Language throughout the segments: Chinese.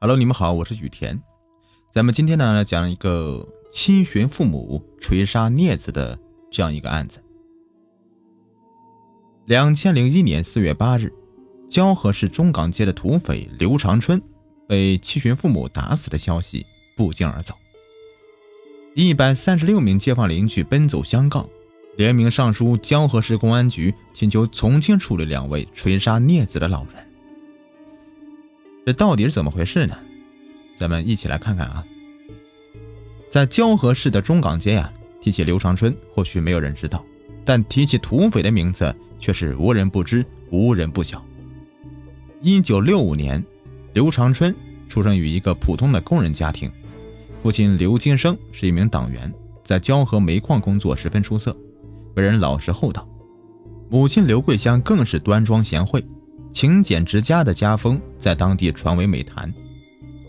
Hello，你们好，我是雨田。咱们今天呢来讲一个亲寻父母锤杀孽子的这样一个案子。两千零一年四月八日，蛟河市中港街的土匪刘长春被亲寻父母打死的消息不胫而走。一百三十六名街坊邻居奔走相告，联名上书蛟河市公安局，请求从轻处理两位锤杀孽子的老人。这到底是怎么回事呢？咱们一起来看看啊。在蛟河市的中港街呀，提起刘长春，或许没有人知道，但提起土匪的名字，却是无人不知，无人不晓。一九六五年，刘长春出生于一个普通的工人家庭，父亲刘金生是一名党员，在蛟河煤矿工作十分出色，为人老实厚道。母亲刘桂香更是端庄贤惠。勤俭持家的家风在当地传为美谈。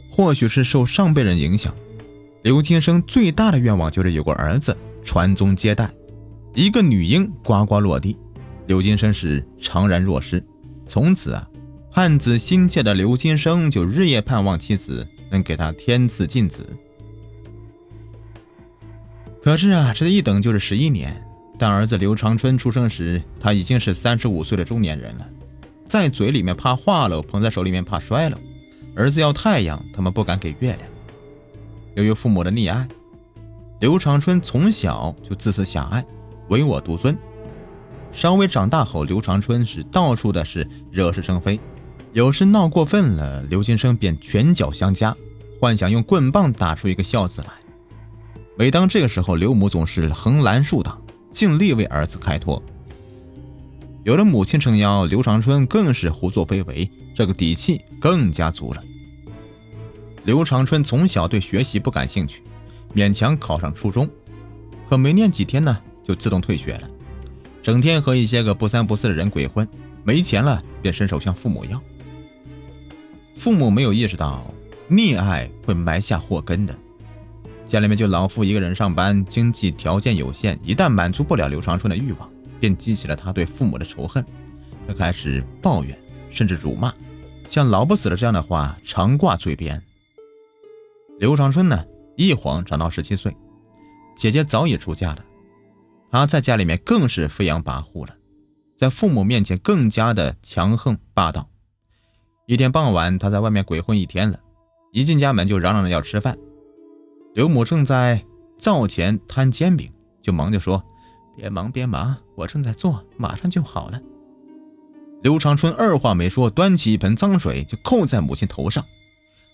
或许是受上辈人影响，刘金生最大的愿望就是有个儿子传宗接代，一个女婴呱呱落地。刘金生是怅然若失。从此啊，盼子心切的刘金生就日夜盼望妻子能给他天赐进子。可是啊，这一等就是十一年。但儿子刘长春出生时，他已经是三十五岁的中年人了。在嘴里面怕化了，捧在手里面怕摔了。儿子要太阳，他们不敢给月亮。由于父母的溺爱，刘长春从小就自私狭隘，唯我独尊。稍微长大后，刘长春是到处的是惹是生非，有时闹过分了，刘金生便拳脚相加，幻想用棍棒打出一个孝子来。每当这个时候，刘母总是横拦竖挡，尽力为儿子开脱。有了母亲撑腰，刘长春更是胡作非为，这个底气更加足了。刘长春从小对学习不感兴趣，勉强考上初中，可没念几天呢，就自动退学了，整天和一些个不三不四的人鬼混，没钱了便伸手向父母要。父母没有意识到溺爱会埋下祸根的，家里面就老父一个人上班，经济条件有限，一旦满足不了刘长春的欲望。便激起了他对父母的仇恨，他开始抱怨，甚至辱骂，像“老不死了”这样的话常挂嘴边。刘长春呢，一晃长到十七岁，姐姐早已出嫁了，他在家里面更是飞扬跋扈了，在父母面前更加的强横霸道。一天傍晚，他在外面鬼混一天了，一进家门就嚷嚷着要吃饭。刘母正在灶前摊煎饼，就忙着说。别忙，别忙，我正在做，马上就好了。刘长春二话没说，端起一盆脏水就扣在母亲头上，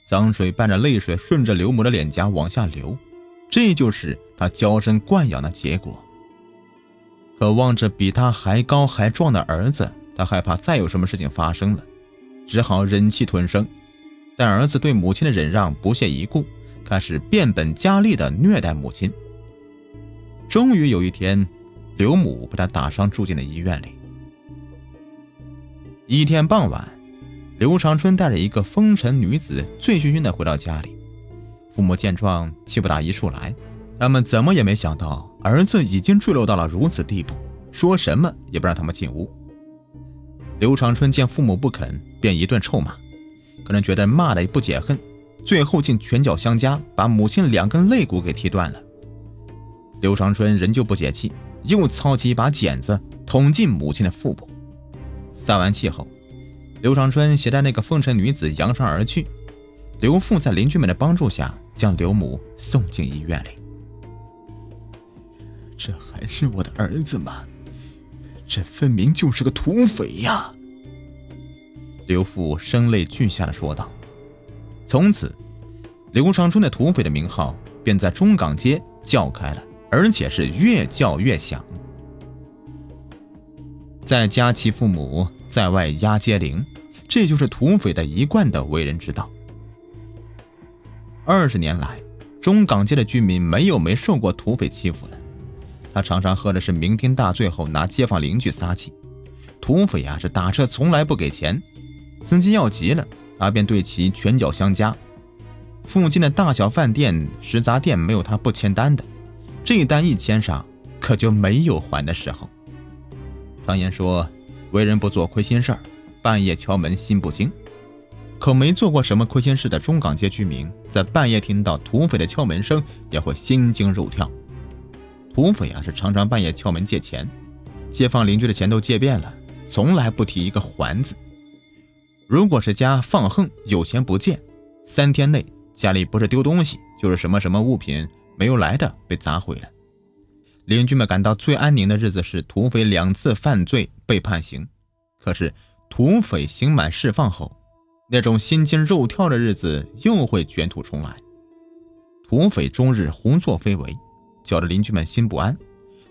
脏水伴着泪水顺着刘母的脸颊往下流，这就是他娇生惯养的结果。可望着比他还高还壮的儿子，他害怕再有什么事情发生了，只好忍气吞声。但儿子对母亲的忍让不屑一顾，开始变本加厉地虐待母亲。终于有一天。刘母被他打伤，住进了医院里。一天傍晚，刘长春带着一个风尘女子醉醺醺的回到家里。父母见状，气不打一处来。他们怎么也没想到，儿子已经坠落到了如此地步，说什么也不让他们进屋。刘长春见父母不肯，便一顿臭骂，可能觉得骂的不解恨，最后竟拳脚相加，把母亲两根肋骨给踢断了。刘长春仍旧不解气。又操起一把剪子捅进母亲的腹部，撒完气后，刘长春携带那个风尘女子扬长而去。刘父在邻居们的帮助下，将刘母送进医院里。这还是我的儿子吗？这分明就是个土匪呀！刘父声泪俱下的说道。从此，刘长春的土匪的名号便在中港街叫开了。而且是越叫越响，在家欺父母，在外压街铃，这就是土匪的一贯的为人之道。二十年来，中港街的居民没有没受过土匪欺负的。他常常喝的是酩酊大醉后，拿街坊邻居撒气。土匪啊，是打车从来不给钱，司机要急了，他便对其拳脚相加。附近的大小饭店、食杂店没有他不签单的。这单一签上，可就没有还的时候。常言说，为人不做亏心事儿，半夜敲门心不惊。可没做过什么亏心事的中港街居民，在半夜听到土匪的敲门声，也会心惊肉跳。土匪啊，是常常半夜敲门借钱，街坊邻居的钱都借遍了，从来不提一个还字。如果是家放横有钱不借，三天内家里不是丢东西，就是什么什么物品没有来的被砸毁了。邻居们感到最安宁的日子是土匪两次犯罪被判刑，可是土匪刑满释放后，那种心惊肉跳的日子又会卷土重来。土匪终日胡作非为，搅得邻居们心不安。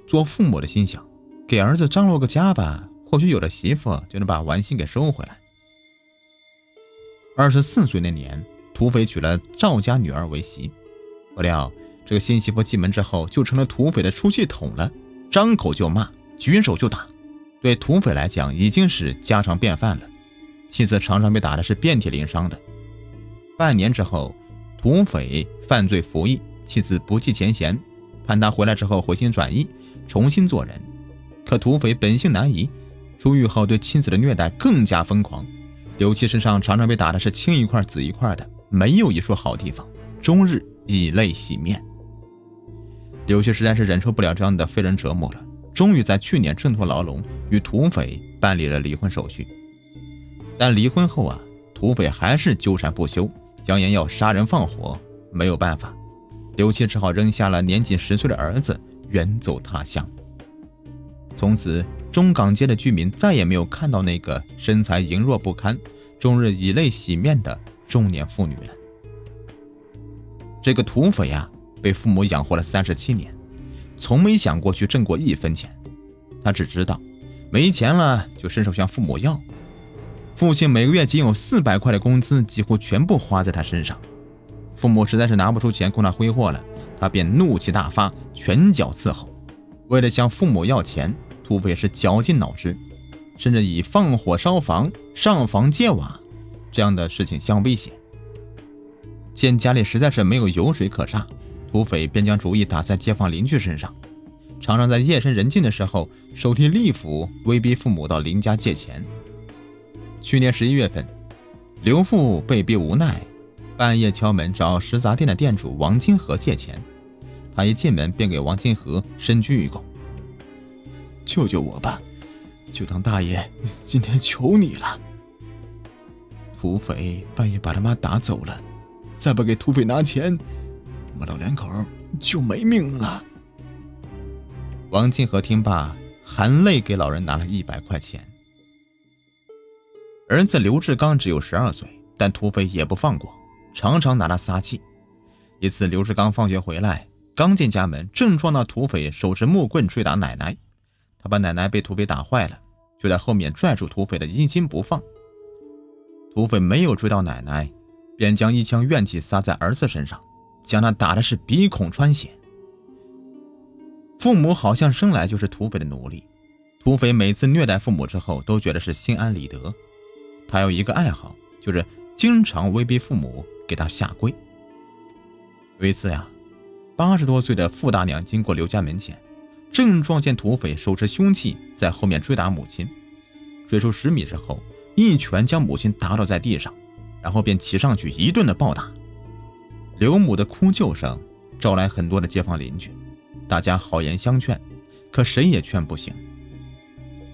做父母的心想，给儿子张罗个家吧，或许有了媳妇就能把玩心给收回来。二十四岁那年，土匪娶了赵家女儿为媳，不料。这个新媳妇进门之后，就成了土匪的出气筒了，张口就骂，举手就打，对土匪来讲已经是家常便饭了。妻子常常被打的是遍体鳞伤的。半年之后，土匪犯罪服役，妻子不计前嫌，盼他回来之后回心转意，重新做人。可土匪本性难移，出狱后对妻子的虐待更加疯狂，刘七身上常常被打的是青一块紫一块的，没有一处好地方，终日以泪洗面。刘七实在是忍受不了这样的非人折磨了，终于在去年挣脱牢笼，与土匪办理了离婚手续。但离婚后啊，土匪还是纠缠不休，扬言要杀人放火。没有办法，刘七只好扔下了年仅十岁的儿子，远走他乡。从此，中港街的居民再也没有看到那个身材羸弱不堪、终日以泪洗面的中年妇女了。这个土匪呀。被父母养活了三十七年，从没想过去挣过一分钱。他只知道没钱了就伸手向父母要。父亲每个月仅有四百块的工资，几乎全部花在他身上。父母实在是拿不出钱供他挥霍了，他便怒气大发，拳脚伺候。为了向父母要钱，土匪是绞尽脑汁，甚至以放火烧房、上房揭瓦这样的事情相威胁。见家里实在是没有油水可榨。土匪便将主意打在街坊邻居身上，常常在夜深人静的时候手提利斧威逼父母到邻家借钱。去年十一月份，刘父被逼无奈，半夜敲门找食杂店的店主王金河借钱。他一进门便给王金河深鞠一躬：“救救我吧，就当大爷今天求你了。”土匪半夜把他妈打走了，再不给土匪拿钱。我们老两口就没命了。王金和听罢，含泪给老人拿了一百块钱。儿子刘志刚只有十二岁，但土匪也不放过，常常拿他撒气。一次，刘志刚放学回来，刚进家门，正撞到土匪手持木棍追打奶奶，他把奶奶被土匪打坏了，就在后面拽住土匪的衣襟不放。土匪没有追到奶奶，便将一腔怨气撒在儿子身上。将他打的是鼻孔穿血。父母好像生来就是土匪的奴隶，土匪每次虐待父母之后，都觉得是心安理得。他有一个爱好，就是经常威逼父母给他下跪。有一次呀，八十多岁的傅大娘经过刘家门前，正撞见土匪手持凶器在后面追打母亲，追出十米之后，一拳将母亲打倒在地上，然后便骑上去一顿的暴打。刘母的哭救声招来很多的街坊邻居，大家好言相劝，可谁也劝不醒。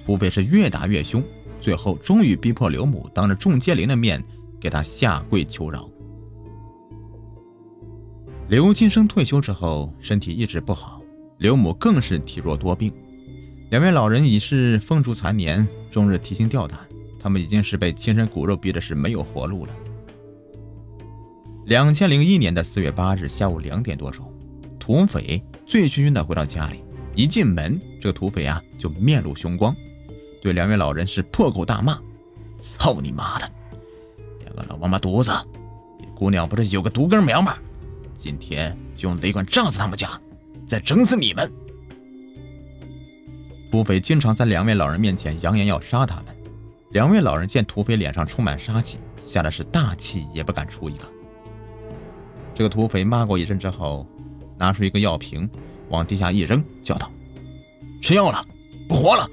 土匪是越打越凶，最后终于逼迫刘母当着众街邻的面给他下跪求饶。刘金生退休之后身体一直不好，刘母更是体弱多病，两位老人已是风烛残年，终日提心吊胆，他们已经是被亲生骨肉逼的是没有活路了。两千零一年的四月八日下午两点多钟，土匪醉醺醺的回到家里，一进门，这个土匪啊就面露凶光，对两位老人是破口大骂：“操你妈的，两个老王八犊子！你姑娘不是有个独根苗吗？今天就用雷管炸死他们家，再整死你们！”土匪经常在两位老人面前扬言要杀他们，两位老人见土匪脸上充满杀气，吓得是大气也不敢出一个。这个土匪骂过一阵之后，拿出一个药瓶，往地下一扔，叫道：“吃药了，不活了！”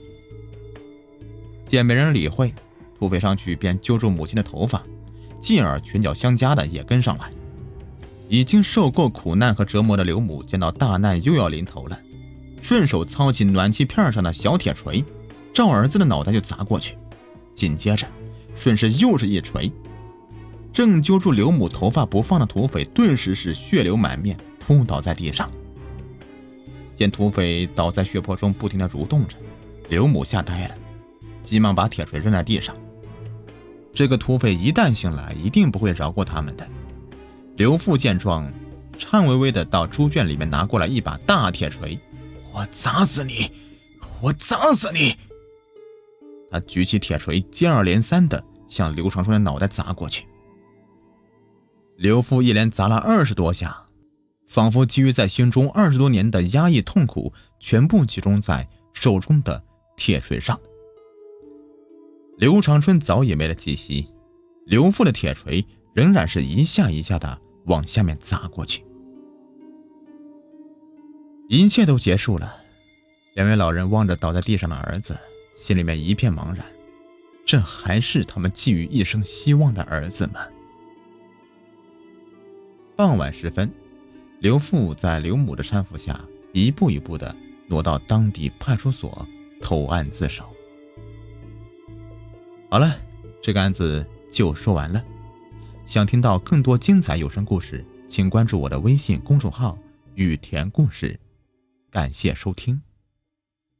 见没人理会，土匪上去便揪住母亲的头发，继而拳脚相加的也跟上来。已经受够苦难和折磨的刘母见到大难又要临头了，顺手操起暖气片上的小铁锤，照儿子的脑袋就砸过去，紧接着顺势又是一锤。正揪住刘母头发不放的土匪顿时是血流满面，扑倒在地上。见土匪倒在血泊中不停的蠕动着，刘母吓呆了，急忙把铁锤扔在地上。这个土匪一旦醒来，一定不会饶过他们的。刘父见状，颤巍巍的到猪圈里面拿过来一把大铁锤，我砸死你！我砸死你！他举起铁锤，接二连三的向刘长春的脑袋砸过去。刘父一连砸了二十多下，仿佛积郁在心中二十多年的压抑痛苦全部集中在手中的铁锤上。刘长春早已没了气息，刘父的铁锤仍然是一下一下的。往下面砸过去，一切都结束了。两位老人望着倒在地上的儿子，心里面一片茫然。这还是他们寄予一生希望的儿子吗？傍晚时分，刘父在刘母的搀扶下，一步一步的挪到当地派出所投案自首。好了，这个案子就说完了。想听到更多精彩有声故事，请关注我的微信公众号“雨田故事”。感谢收听。